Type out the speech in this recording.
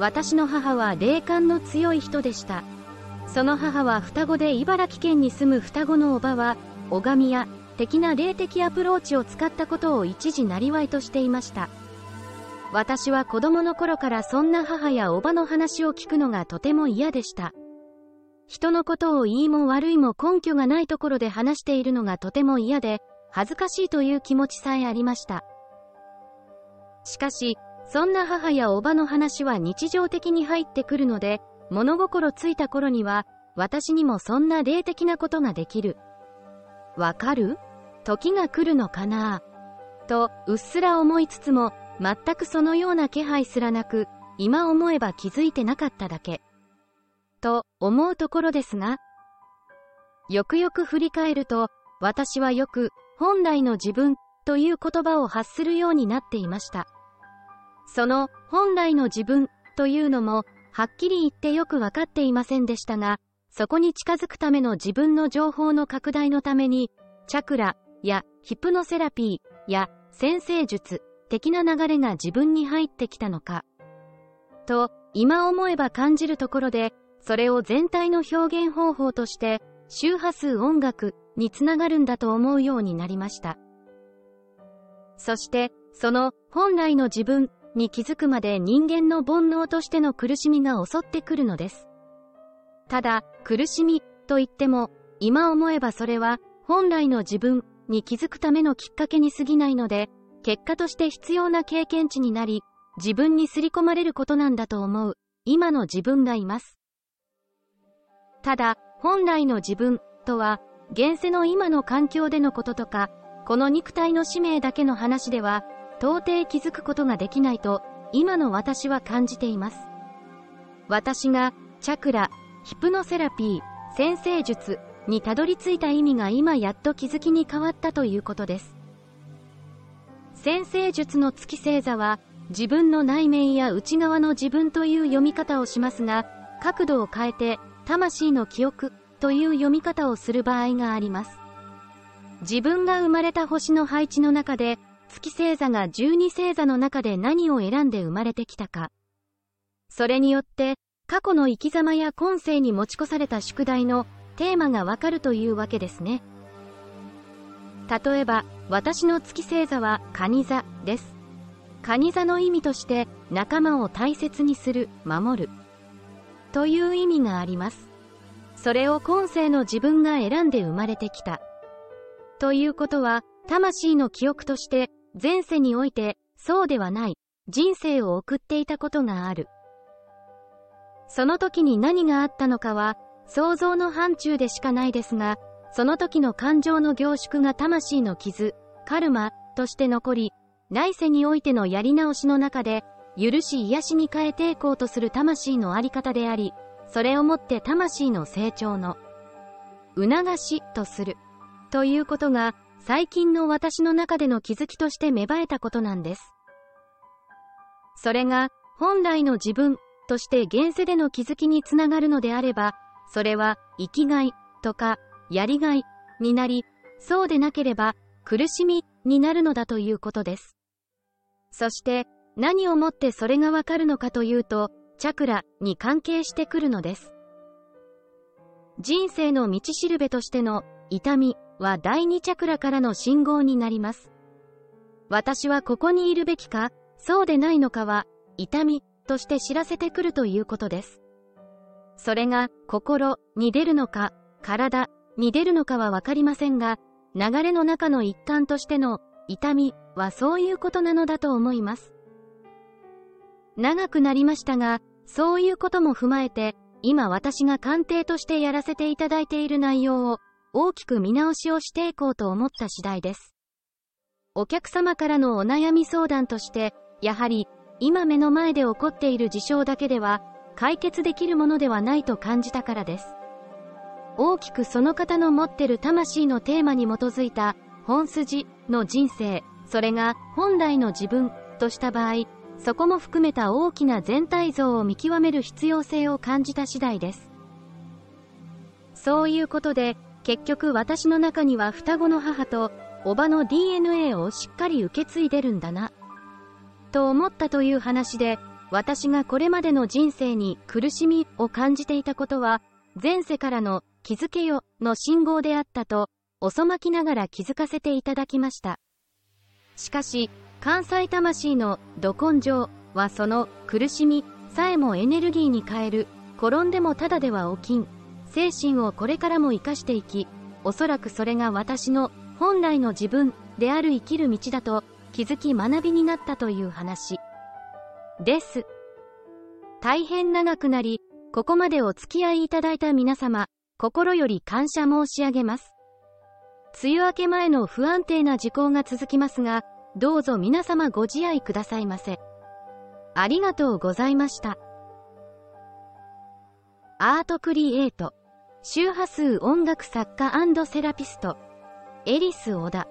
私の母は霊感の強い人でした。その母は双子で茨城県に住む双子のおばは、拝みや的な霊的アプローチを使ったことを一時なりわいとしていました。私は子供の頃からそんな母やおばの話を聞くのがとても嫌でした。人のことをいいも悪いも根拠がないところで話しているのがとても嫌で、恥ずかしいという気持ちさえありました。しかし、そんな母やおばの話は日常的に入ってくるので、物心ついた頃には、私にもそんな霊的なことができる。わかる？時が来るのかな？と、うっすら思いつつも、全くそのような気配すらなく、今思えば気づいてなかっただけ。と、思うところですが、よくよく振り返ると、私はよく、本来の自分という言葉を発するようになっていました。その本来の自分というのも、はっきり言ってよくわかっていませんでしたが、そこに近づくための自分の情報の拡大のために、チャクラやヒプノセラピーや先生術的な流れが自分に入ってきたのか。と、今思えば感じるところで、それを全体の表現方法として、周波数音楽につながるんだと思うようになりました。そして、その本来の自分に気づくまで人間の煩悩としての苦しみが襲ってくるのです。ただ、苦しみと言っても、今思えばそれは本来の自分に気づくためのきっかけに過ぎないので、結果として必要な経験値になり、自分にすり込まれることなんだと思う、今の自分がいます。ただ、本来の自分とは、現世の今の環境でのこととか、この肉体の使命だけの話では、到底気づくことができないと、今の私は感じています。私が、チャクラ、ヒプノセラピー、先生術にたどり着いた意味が今やっと気づきに変わったということです。先生術の月星座は、自分の内面や内側の自分という読み方をしますが、角度を変えて、魂の記憶という読み方をする場合があります。自分が生まれた星の配置の中で、月星座が12星座の中で何を選んで生まれてきたか。それによって、過去の生き様や今世に持ち越された宿題のテーマがわかるというわけですね。例えば、私の月星座は蟹座です。蟹座の意味として仲間を大切にする、守る。という意味があります。それを今世の自分が選んで生まれてきた。ということは、魂の記憶として、前世において、そうではない、人生を送っていたことがある。その時に何があったのかは、想像の範疇でしかないですが、その時の感情の凝縮が魂の傷、カルマ、として残り、来世においてのやり直しの中で、許し癒しに変えていこうとする魂のあり方であり、それをもって魂の成長の、促しとする。ということが、最近の私の中での気づきとして芽生えたことなんです。それが、本来の自分として現世での気づきにつながるのであれば、それは生きがいとかやりがいになり、そうでなければ苦しみになるのだということです。そして何をもってそれがわかるのかというと、チャクラに関係してくるのです。人生の道しるべとしての痛みは第二チャクラからの信号になります。私はここにいるべきか、そうでないのかは、痛みとして知らせてくるということです。それが心に出るのか、体に出るのかはわかりませんが、流れの中の一環としての痛みはそういうことなのだと思います。長くなりましたが、そういうことも踏まえて、今私が鑑定としてやらせていただいている内容を大きく見直しをしていこうと思った次第です。お客様からのお悩み相談として、やはり今目の前で起こっている事象だけでは解決できるものではないと感じたからです。大きくその方の持ってる魂のテーマに基づいた本筋の人生、それが本来の自分とした場合、そこも含めた大きな全体像を見極める必要性を感じた次第です。そういうことで、結局私の中には双子の母と、おばの DNA をしっかり受け継いでるんだな。と思ったという話で、私がこれまでの人生に苦しみを感じていたことは、前世からの気づけよの信号であったと、遅まきながら気づかせていただきました。しかし、関西魂のど根性はその苦しみさえもエネルギーに変える、転んでもただでは起きん、精神をこれからも生かしていき、おそらくそれが私の本来の自分である生きる道だと気づき学びになったという話です。大変長くなり、ここまでお付き合いいただいた皆様、心より感謝申し上げます。梅雨明け前の不安定な時効が続きますが、どうぞ皆様ご自愛くださいませ。ありがとうございました。アートクリエイト、周波数音楽作家セラピスト、エリス・オダ。